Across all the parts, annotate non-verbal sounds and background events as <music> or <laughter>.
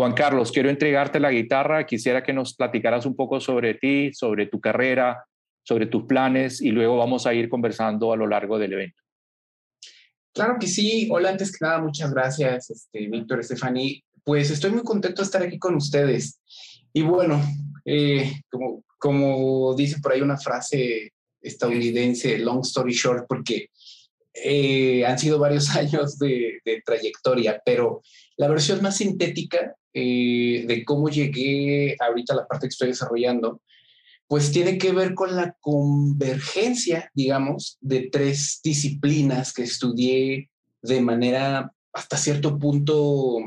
Juan Carlos, quiero entregarte la guitarra. Quisiera que nos platicaras un poco sobre ti, sobre tu carrera, sobre tus planes y luego vamos a ir conversando a lo largo del evento. Claro que sí. Hola, antes que nada, muchas gracias, este, Víctor, Estefani. Pues estoy muy contento de estar aquí con ustedes. Y bueno, eh, como, como dice por ahí una frase estadounidense, long story short, porque eh, han sido varios <laughs> años de, trayectoria, pero la versión más sintética eh, de cómo llegué ahorita a la parte que estoy desarrollando, pues tiene que ver con la convergencia, digamos, de tres disciplinas que estudié de manera hasta cierto punto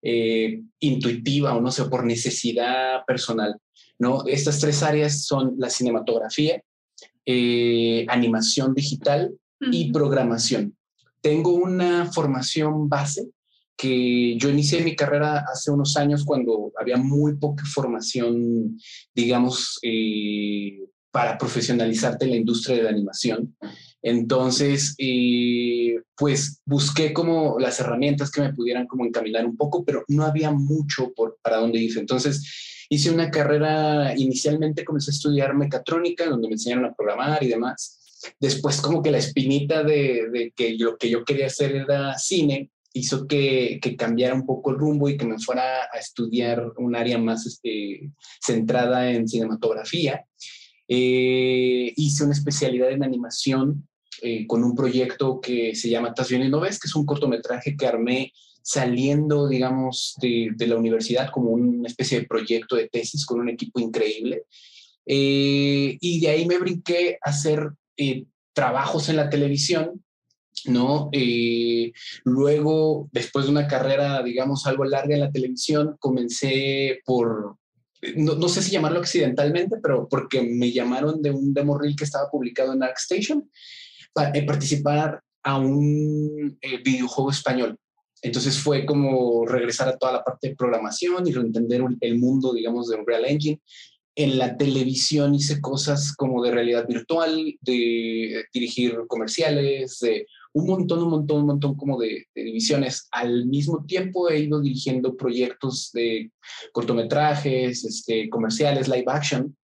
eh, intuitiva o no sé, por necesidad personal. ¿no? Estas tres áreas son la cinematografía, animación digital y programación. Tengo una formación base que yo inicié mi carrera hace unos años cuando había muy poca formación, digamos, eh, para profesionalizarte en la industria de la animación. Entonces, eh, pues busqué como las herramientas que me pudieran como encaminar un poco, pero no había mucho por, para dónde irse. Entonces, hice una carrera, inicialmente comencé a estudiar mecatrónica, donde me enseñaron a programar y demás. Después como que la espinita de, que lo que yo quería hacer era cine hizo que, cambiara un poco el rumbo y que me fuera a estudiar un área más este, centrada en cinematografía. Eh, hice una especialidad en animación eh, con un proyecto que se llama Tasvión y No Ves, que es un cortometraje que armé saliendo, digamos, de, la universidad como una especie de proyecto de tesis con un equipo increíble. Eh, y de ahí me brinqué a hacer eh, trabajos en la televisión, ¿no? Eh, luego, después de una carrera, digamos, algo larga en la televisión, comencé por, no, sé si llamarlo accidentalmente, pero porque me llamaron de un demo reel que estaba publicado en ArcStation para eh, participar a un videojuego español. Entonces fue como regresar a toda la parte de programación y entender el mundo, digamos, de Unreal Engine en la televisión hice cosas como de realidad virtual, de dirigir comerciales, de un montón, un montón, un montón como de, divisiones. Al mismo tiempo he ido dirigiendo proyectos de cortometrajes, este, comerciales, live action.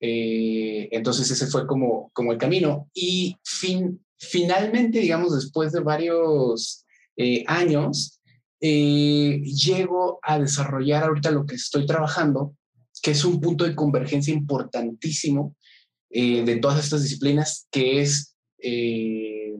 Eh, entonces ese fue como, como el camino. Y fin, finalmente, digamos, después de varios eh, años, eh, llego a desarrollar ahorita lo que estoy trabajando, que es un punto de convergencia importantísimo eh, de todas estas disciplinas, que es eh,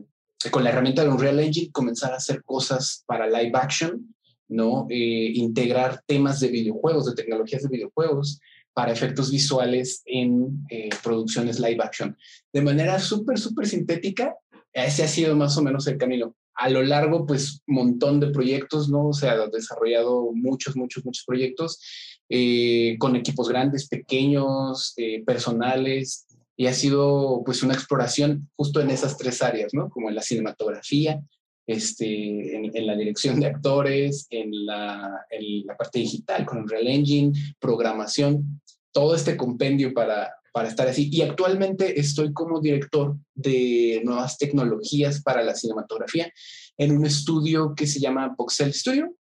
con la herramienta de Unreal Engine comenzar a hacer cosas para live action, ¿no? Eh, integrar temas de videojuegos, de tecnologías de videojuegos para efectos visuales en producciones live action. De manera súper, súper sintética, ese ha sido más o menos el camino. A lo largo, pues, montón de proyectos, ¿no? O sea, desarrollado muchos, muchos, muchos proyectos eh, con equipos grandes, pequeños, eh, personales, y ha sido pues una exploración justo en esas tres áreas, ¿no? Como en la cinematografía, este, en, la dirección de actores, en la, en la, parte digital con el Real Engine, programación, todo este compendio para, para estar así. Y actualmente estoy como director de nuevas tecnologías para la cinematografía en un estudio que se llama Voxel Studio,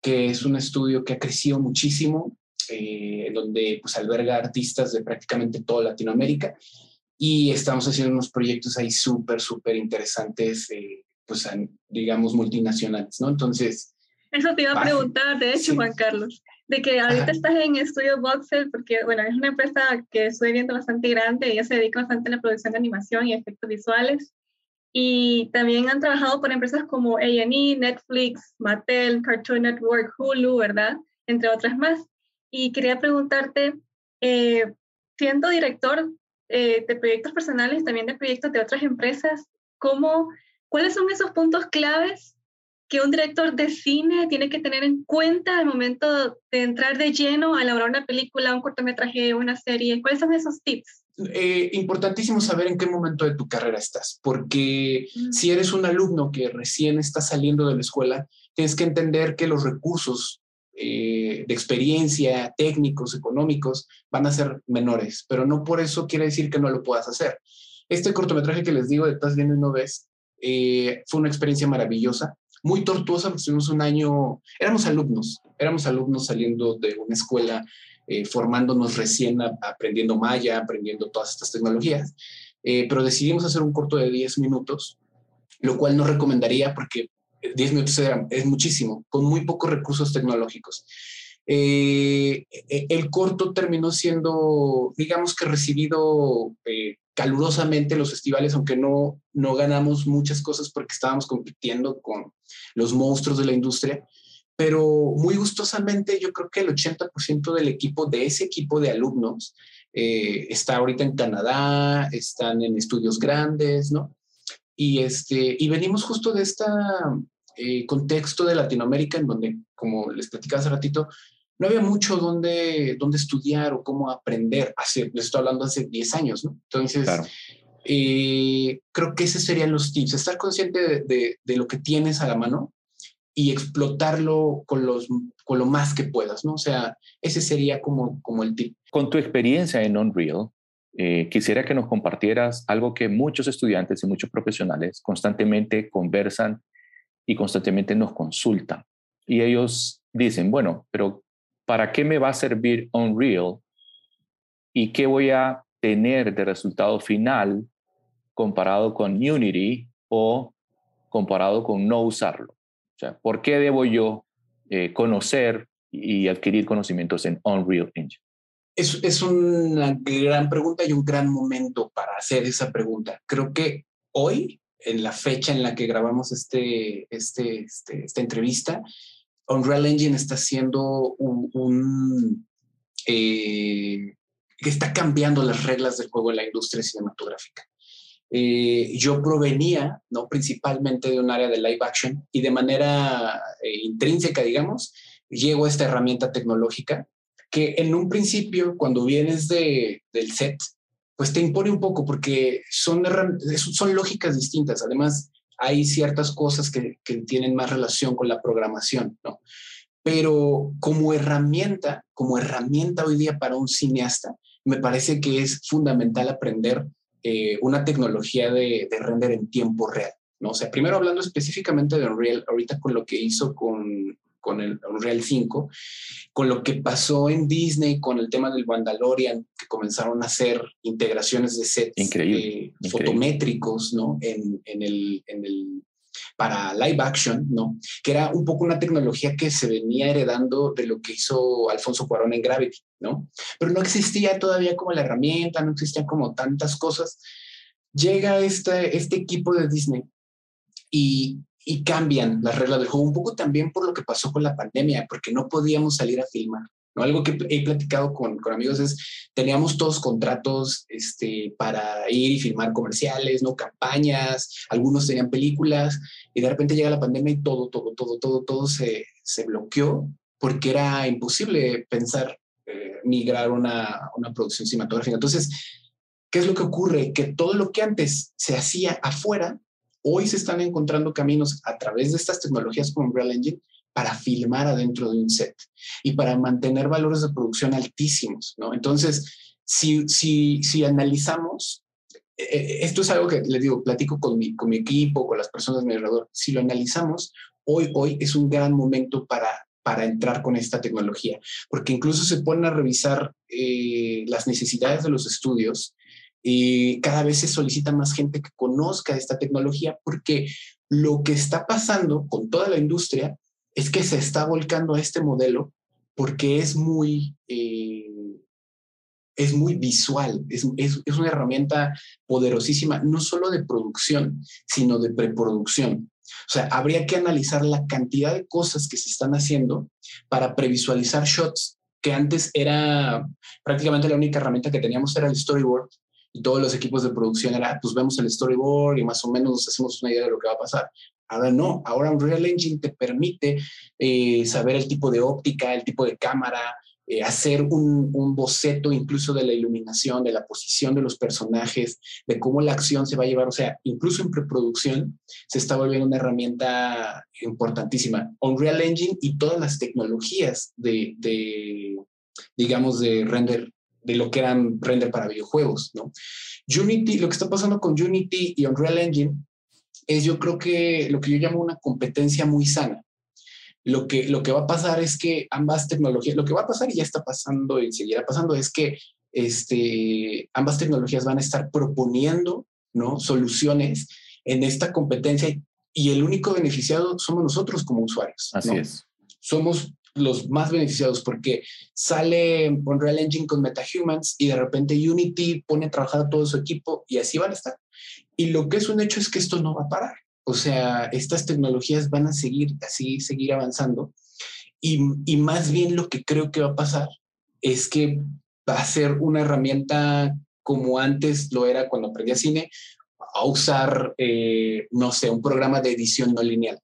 que es un estudio que ha crecido muchísimo, eh, donde pues alberga artistas de prácticamente toda Latinoamérica y estamos haciendo unos proyectos ahí súper, súper interesantes, eh, pues digamos multinacionales, ¿no? Entonces... Eso te iba a preguntar, de hecho, Juan Carlos, de que ahorita estás en Estudio Voxel, porque, bueno, es una empresa que estoy viendo bastante grande, ella se dedica bastante a la producción de animación y efectos visuales, y también han trabajado por empresas como A&E, Netflix, Mattel, Cartoon Network, Hulu, ¿verdad? Entre otras más. Y quería preguntarte, eh, siendo director eh, de proyectos personales, también de proyectos de otras empresas, ¿cómo, ¿cuáles son esos puntos claves que un director de cine tiene que tener en cuenta al momento de entrar de lleno a elaborar una película, un cortometraje, una serie? ¿Cuáles son esos tips? Eh, importantísimo saber en qué momento de tu carrera estás, porque mm. si eres un alumno que recién está saliendo de la escuela, tienes que entender que los recursos eh, de experiencia, técnicos, económicos, van a ser menores, pero no por eso quiere decir que no lo puedas hacer. Este cortometraje que les digo de Estás viendo y no ves, eh, fue una experiencia maravillosa. muy tortuosa, porque estuvimos un año, éramos alumnos, éramos alumnos saliendo de una escuela, eh, formándonos recién, aprendiendo Maya, aprendiendo todas estas tecnologías, pero decidimos hacer un corto de 10 minutos, lo cual no recomendaría porque 10 minutos es muchísimo, con muy pocos recursos tecnológicos. Eh, el corto terminó siendo, digamos que recibido calurosamente los festivales, aunque no, no ganamos muchas cosas porque estábamos compitiendo con los monstruos de la industria, pero muy gustosamente yo creo que el 80% del equipo, de ese equipo de alumnos, eh, está ahorita en Canadá, están en estudios grandes, ¿no? Y, este, y venimos justo de este contexto de Latinoamérica en donde, como les platicaba hace ratito, no había mucho donde, donde estudiar o cómo aprender. Hace, les estoy hablando hace 10 años, ¿no? Entonces, eh, creo que esos serían los tips. Estar consciente de, de, lo que tienes a la mano y explotarlo con, los, con lo más que puedas, ¿no? O sea, ese sería como, como el tip. Con tu experiencia en Unreal, eh, quisiera que nos compartieras algo que muchos estudiantes y muchos profesionales constantemente conversan y constantemente nos consultan. Y ellos dicen, bueno, pero ¿para qué me va a servir Unreal? ¿Y qué voy a tener de resultado final comparado con Unity o comparado con no usarlo? O sea, ¿por qué debo yo eh, conocer y adquirir conocimientos en Unreal Engine? Es, es, una gran pregunta y un gran momento para hacer esa pregunta. Creo que hoy, en la fecha en la que grabamos este, este, este esta entrevista, Unreal Engine está haciendo un, eh, que está cambiando las reglas del juego en la industria cinematográfica. Eh, yo provenía, ¿no? Principalmente de un área de live action y de manera eh, intrínseca, digamos, llego a esta herramienta tecnológica que en un principio, cuando vienes de, del set, pues te impone un poco porque son, son lógicas distintas. Además, hay ciertas cosas que, tienen más relación con la programación, ¿no? Pero como herramienta, como herramienta hoy día para un cineasta, me parece que es fundamental aprender eh, una tecnología de, de, render en tiempo real, ¿no? O sea, primero hablando específicamente de Unreal, ahorita con lo que hizo con, con el Unreal 5, con lo que pasó en Disney con el tema del Mandalorian, que comenzaron a hacer integraciones de sets increíble, eh, fotométricos, ¿no? En, en, el, en el para live action, ¿no? Que era un poco una tecnología que se venía heredando de lo que hizo Alfonso Cuarón en Gravity, ¿no? Pero no existía todavía como la herramienta, no existían como tantas cosas. Llega este, este equipo de Disney y, y cambian las reglas del juego, un poco también por lo que pasó con la pandemia, porque no podíamos salir a filmar. ¿no? Algo que he platicado con, con, amigos es, teníamos todos contratos este, para ir y filmar comerciales, ¿no? campañas, algunos tenían películas, y de repente llega la pandemia y todo, todo, todo, todo, todo se, se bloqueó porque era imposible pensar eh, migrar una, una producción cinematográfica. Entonces, ¿qué es lo que ocurre? Que todo lo que antes se hacía afuera, Hoy se están encontrando caminos a través de estas tecnologías como Unreal Engine para filmar adentro de un set y para mantener valores de producción altísimos, ¿no? Entonces, si, si, si analizamos, eh, eh, esto es algo que les digo, platico con mi, con mi equipo, con las personas de mi alrededor, si lo analizamos, hoy, hoy es un gran momento para, para entrar con esta tecnología, porque incluso se ponen a revisar eh, las necesidades de los estudios y cada vez se solicita más gente que conozca esta tecnología porque lo que está pasando con toda la industria es que se está volcando a este modelo porque es muy, eh, es muy visual, es, es, es, una herramienta poderosísima, no solo de producción, sino de preproducción. O sea, habría que analizar la cantidad de cosas que se están haciendo para previsualizar shots, que antes era prácticamente la única herramienta que teníamos era el storyboard, y todos los equipos de producción era, pues vemos el storyboard y más o menos nos hacemos una idea de lo que va a pasar. Ahora no, ahora Unreal Engine te permite eh, saber el tipo de óptica, el tipo de cámara, eh, hacer un, boceto incluso de la iluminación, de la posición de los personajes, de cómo la acción se va a llevar. O sea, incluso en preproducción se está volviendo una herramienta importantísima. Unreal Engine y todas las tecnologías de digamos, de render de lo que eran render para videojuegos, ¿no? Unity, lo que está pasando con Unity y Unreal Engine es yo creo que lo que yo llamo una competencia muy sana. Lo que, lo que va a pasar es que ambas tecnologías, lo que va a pasar y ya está pasando y seguirá pasando es que este, ambas tecnologías van a estar proponiendo ¿no? soluciones en esta competencia y el único beneficiado somos nosotros como usuarios. Así es. Somos los más beneficiados porque sale Unreal Engine con MetaHumans y de repente Unity pone a trabajar a todo su equipo y así van a estar. Y lo que es un hecho es que esto no va a parar. O sea, estas tecnologías van a seguir así, seguir avanzando. Y, y más bien lo que creo que va a pasar es que va a ser una herramienta como antes lo era cuando aprendía cine, a usar, eh, no sé, un programa de edición no lineal.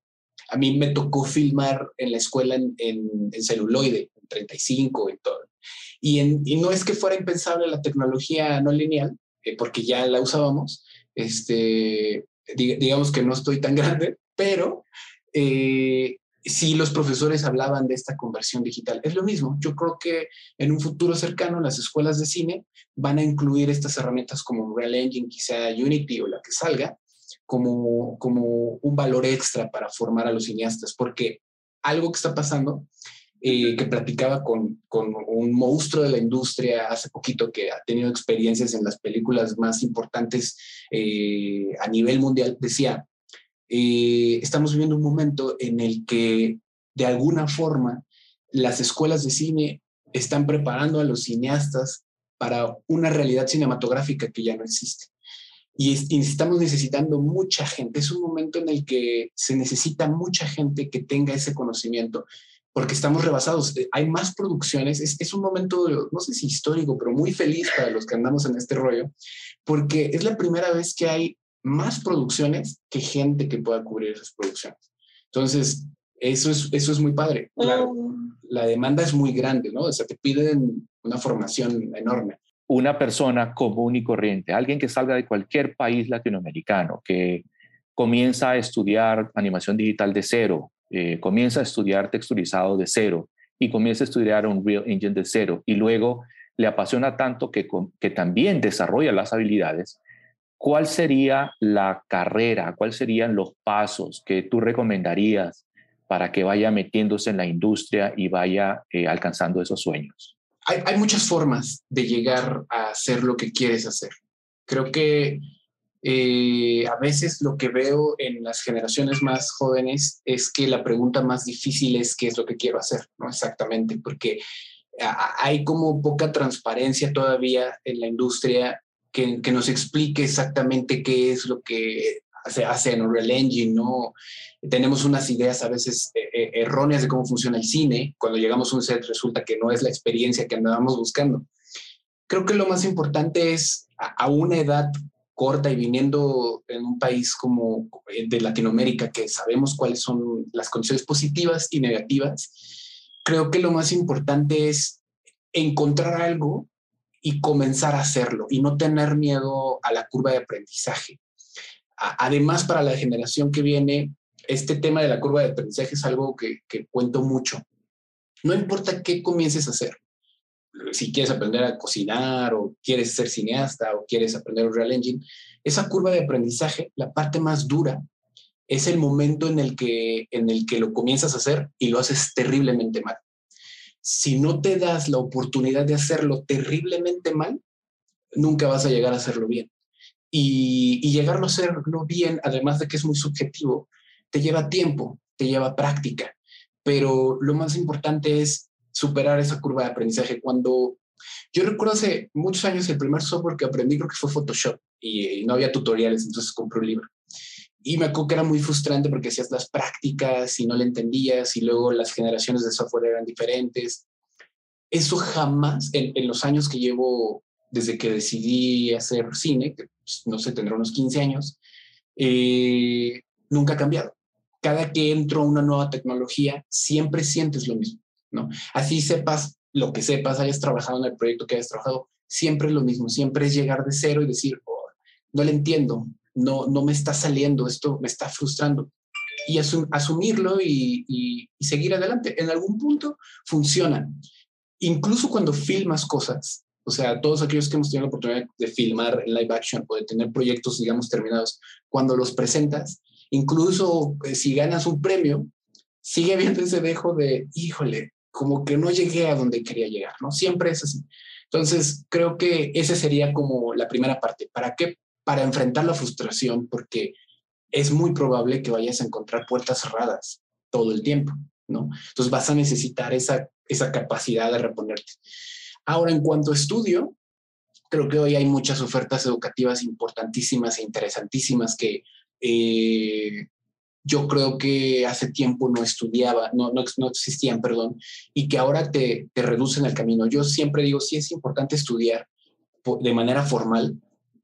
A mí me tocó filmar en la escuela en, en, celuloide, en 35 y todo. Y, y, no es que fuera impensable la tecnología no lineal, eh, porque ya la usábamos, este, digamos que no estoy tan <laughs> grande, pero eh, si los profesores hablaban de esta conversión digital. Es lo mismo. Yo creo que en un futuro cercano las escuelas de cine van a incluir estas herramientas como Real Engine, quizá Unity o la que salga, como, como un valor extra para formar a los cineastas, porque algo que está pasando, eh, que platicaba con, con, un monstruo de la industria hace poquito que ha tenido experiencias en las películas más importantes eh, a nivel mundial, decía, eh, estamos viviendo un momento en el que de alguna forma las escuelas de cine están preparando a los cineastas para una realidad cinematográfica que ya no existe. Y, estamos necesitando mucha gente. Es un momento en el que se necesita mucha gente que tenga ese conocimiento, porque estamos rebasados. Eh, hay más producciones. Es, es, un momento, no sé si histórico, pero muy feliz para los que andamos en este rollo, porque es la primera vez que hay más producciones que gente que pueda cubrir esas producciones. Entonces, eso es, eso es muy padre. Claro, oh. la demanda es muy grande, ¿no? O sea, te piden una formación enorme. Una persona común y corriente, alguien que salga de cualquier país latinoamericano, que comienza a estudiar animación digital de cero, eh, comienza a estudiar texturizado de cero y comienza a estudiar un Real Engine de cero y luego le apasiona tanto que, que también desarrolla las habilidades ¿cuál sería la carrera, cuáles serían los pasos que tú recomendarías para que vaya metiéndose en la industria y vaya eh, alcanzando esos sueños? Hay, muchas formas de llegar a hacer lo que quieres hacer. Creo que eh, a veces lo que veo en las generaciones más jóvenes es que la pregunta más difícil es qué es lo que quiero hacer, ¿no? Exactamente, porque hay como poca transparencia todavía en la industria que, nos explique exactamente qué es lo que se hace en Unreal Engine, ¿no? Tenemos unas ideas a veces eh, eh, erróneas de cómo funciona el cine. Cuando llegamos a un set resulta que no es la experiencia que andábamos buscando. Creo que lo más importante es a, una edad corta y viniendo en un país como eh, de Latinoamérica, que sabemos cuáles son las condiciones positivas y negativas, creo que lo más importante es encontrar algo y comenzar a hacerlo y no tener miedo a la curva de aprendizaje. Además, para la generación que viene, este tema de la curva de aprendizaje es algo que, cuento mucho. No importa qué comiences a hacer, si quieres aprender a cocinar o quieres ser cineasta o quieres aprender Real Engine, esa curva de aprendizaje, la parte más dura, es el momento en el que, en el que lo comienzas a hacer y lo haces terriblemente mal si no te das la oportunidad de hacerlo terriblemente mal, nunca vas a llegar a hacerlo bien. Y, y llegarlo a hacerlo bien, además de que es muy subjetivo, te lleva tiempo, te lleva práctica. Pero lo más importante es superar esa curva de aprendizaje. Cuando yo recuerdo hace muchos años el primer software que aprendí creo que fue Photoshop y no había tutoriales, entonces compré un libro. Y me acuerdo que era muy frustrante porque hacías las prácticas y no le entendías y luego las generaciones de software eran diferentes. Eso jamás, en, los años que llevo desde que decidí hacer cine, que pues, no sé, tendrá unos 15 años, eh, nunca ha cambiado. Cada que entro a una nueva tecnología, siempre sientes lo mismo, ¿no? Así sepas lo que sepas, hayas trabajado en el proyecto que hayas trabajado, siempre es lo mismo, siempre es llegar de cero y decir, oh, no le entiendo, no, no me está saliendo, esto me está frustrando. Y asumirlo y, seguir adelante. En algún punto funciona. Incluso cuando filmas cosas, o sea, todos aquellos que hemos tenido la oportunidad de filmar en live action o de tener proyectos, digamos, terminados, cuando los presentas, incluso eh, si ganas un premio, sigue habiendo ese dejo de, híjole, como que no llegué a donde quería llegar, ¿no? Siempre es así. Entonces, creo que ese sería como la primera parte. ¿Para qué? Para enfrentar la frustración, porque es muy probable que vayas a encontrar puertas cerradas todo el tiempo, ¿no? Entonces vas a necesitar esa, esa capacidad de reponerte. Ahora, en cuanto a estudio, creo que hoy hay muchas ofertas educativas importantísimas e interesantísimas que eh, yo creo que hace tiempo no estudiaba, no, no, no existían, perdón, y que ahora te, te, reducen el camino. Yo siempre digo, sí es importante estudiar de manera formal,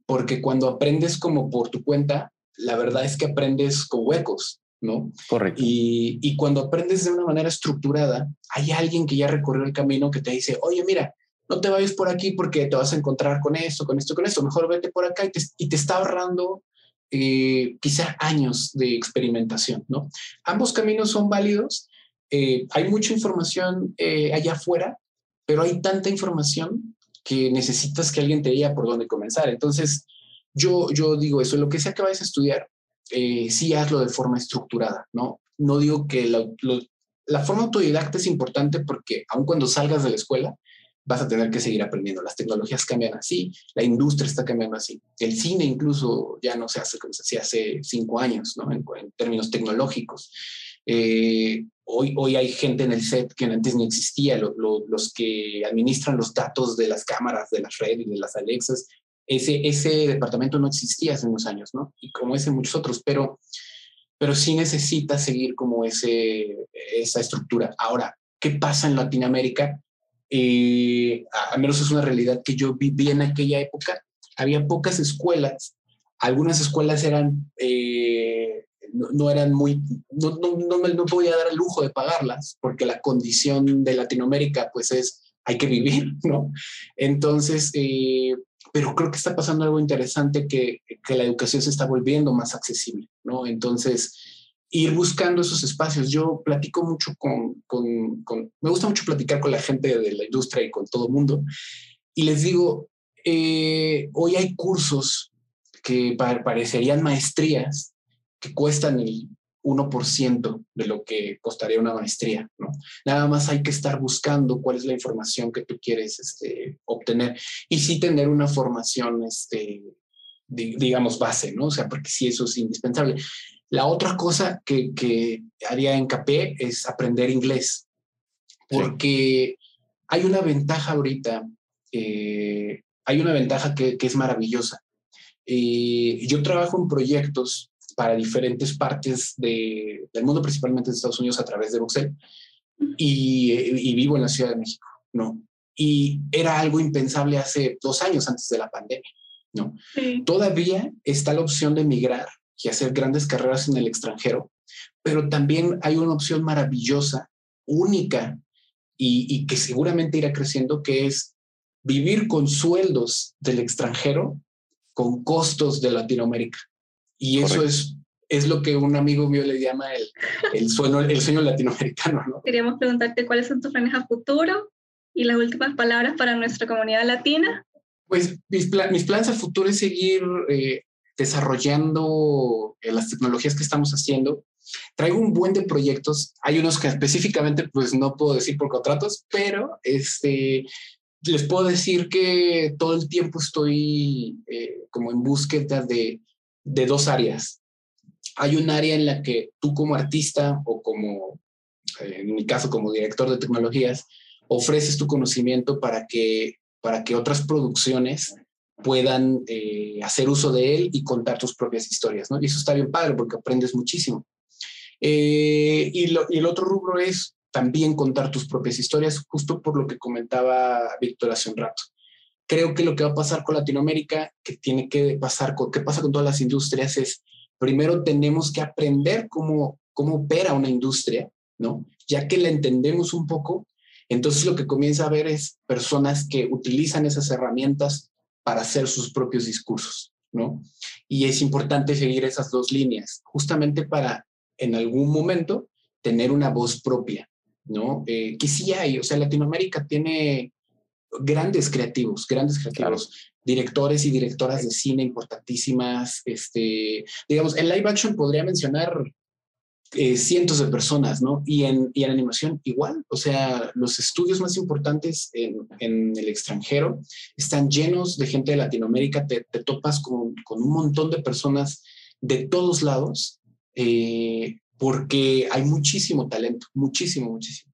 porque cuando aprendes como por tu cuenta, la verdad es que aprendes con huecos, ¿no? Correcto. Y, y cuando aprendes de una manera estructurada, hay alguien que ya recorrió el camino que te dice, oye, mira, no te vayas por aquí porque te vas a encontrar con esto, con esto, con esto, mejor vete por acá y te, está ahorrando eh, quizá años de experimentación, ¿no? Ambos caminos son válidos. Eh, hay mucha información eh, allá afuera, pero hay tanta información que necesitas que alguien te diga por dónde comenzar. Entonces, yo, digo eso, lo que sea que vayas a estudiar, sí hazlo de forma estructurada, ¿no? No digo que la forma autodidacta es importante porque aun cuando salgas de la escuela, vas a tener que seguir aprendiendo. Las tecnologías cambian así, la industria está cambiando así. El cine incluso ya no se hace como se hacía hace cinco años, ¿no? En, términos tecnológicos. Eh, hoy, hoy hay gente en el set que antes no existía, los que administran los datos de las cámaras, de las redes, de las Alexas. Ese, ese departamento no existía hace unos años, ¿no? Y como ese muchos otros, pero, pero sí necesita seguir como ese, esa estructura. Ahora, ¿qué pasa en Latinoamérica? Eh, al menos es una realidad que yo viví en aquella época, había pocas escuelas, algunas escuelas eran, eh, no, eran muy, no, no, no, no podía dar el lujo de pagarlas, porque la condición de Latinoamérica pues es, hay que vivir, ¿no? Entonces, eh, pero creo que está pasando algo interesante que, que la educación se está volviendo más accesible, ¿no? Entonces, ir buscando esos espacios. Yo platico mucho con, me gusta mucho platicar con la gente de la industria y con todo el mundo. Y les digo, eh, hoy hay cursos que parecerían maestrías que cuestan el 1% de lo que costaría una maestría, ¿no? Nada más hay que estar buscando cuál es la información que tú quieres este, obtener y sí tener una formación, este, digamos, base, ¿no? O sea, porque sí eso es indispensable. La otra cosa que, que haría hincapié es aprender inglés, porque hay una ventaja ahorita, eh, hay una ventaja que, que es maravillosa. Eh, yo trabajo en proyectos para diferentes partes de, del mundo, principalmente de Estados Unidos, a través de Voxel, y, y, vivo en la Ciudad de México, ¿no? Y era algo impensable hace dos años antes de la pandemia, ¿no? Todavía está la opción de migrar y hacer grandes carreras en el extranjero, pero también hay una opción maravillosa, única y, que seguramente irá creciendo, que es vivir con sueldos del extranjero con costos de Latinoamérica. Y eso es, es lo que un amigo mío le llama el, el, sueño, el sueño latinoamericano. ¿no? Queríamos preguntarte cuáles son tus planes a futuro y las últimas palabras para nuestra comunidad latina. Pues mis, mis planes a futuro es seguir eh, desarrollando eh, las tecnologías que estamos haciendo. Traigo un buen de proyectos. Hay unos que específicamente pues no puedo decir por contratos, pero este, les puedo decir que todo el tiempo estoy eh, como en búsqueda de, de dos áreas. Hay un área en la que tú como artista o como, eh, en mi caso como director de tecnologías, ofreces tu conocimiento para que, para que otras producciones puedan eh, hacer uso de él y contar tus propias historias, ¿no? Y eso está bien padre porque aprendes muchísimo. Eh, y, y, el otro rubro es también contar tus propias historias, justo por lo que comentaba Víctor hace un rato. Creo que lo que va a pasar con Latinoamérica, que tiene que pasar con, qué pasa con todas las industrias, es primero tenemos que aprender cómo, cómo opera una industria, ¿no? Ya que la entendemos un poco, entonces lo que comienza a ver es personas que utilizan esas herramientas para hacer sus propios discursos, ¿no? Y es importante seguir esas dos líneas, justamente para en algún momento tener una voz propia, ¿no? Eh, que sí hay, o sea, Latinoamérica tiene, grandes creativos, grandes creativos, directores y directoras de cine importantísimas. Este, digamos, en live action podría mencionar eh, cientos de personas, ¿no? Y en, y en animación igual, o sea, los estudios más importantes en, en el extranjero están llenos de gente de Latinoamérica, te, te topas con, con, un montón de personas de todos lados, eh, porque hay muchísimo talento, muchísimo, muchísimo.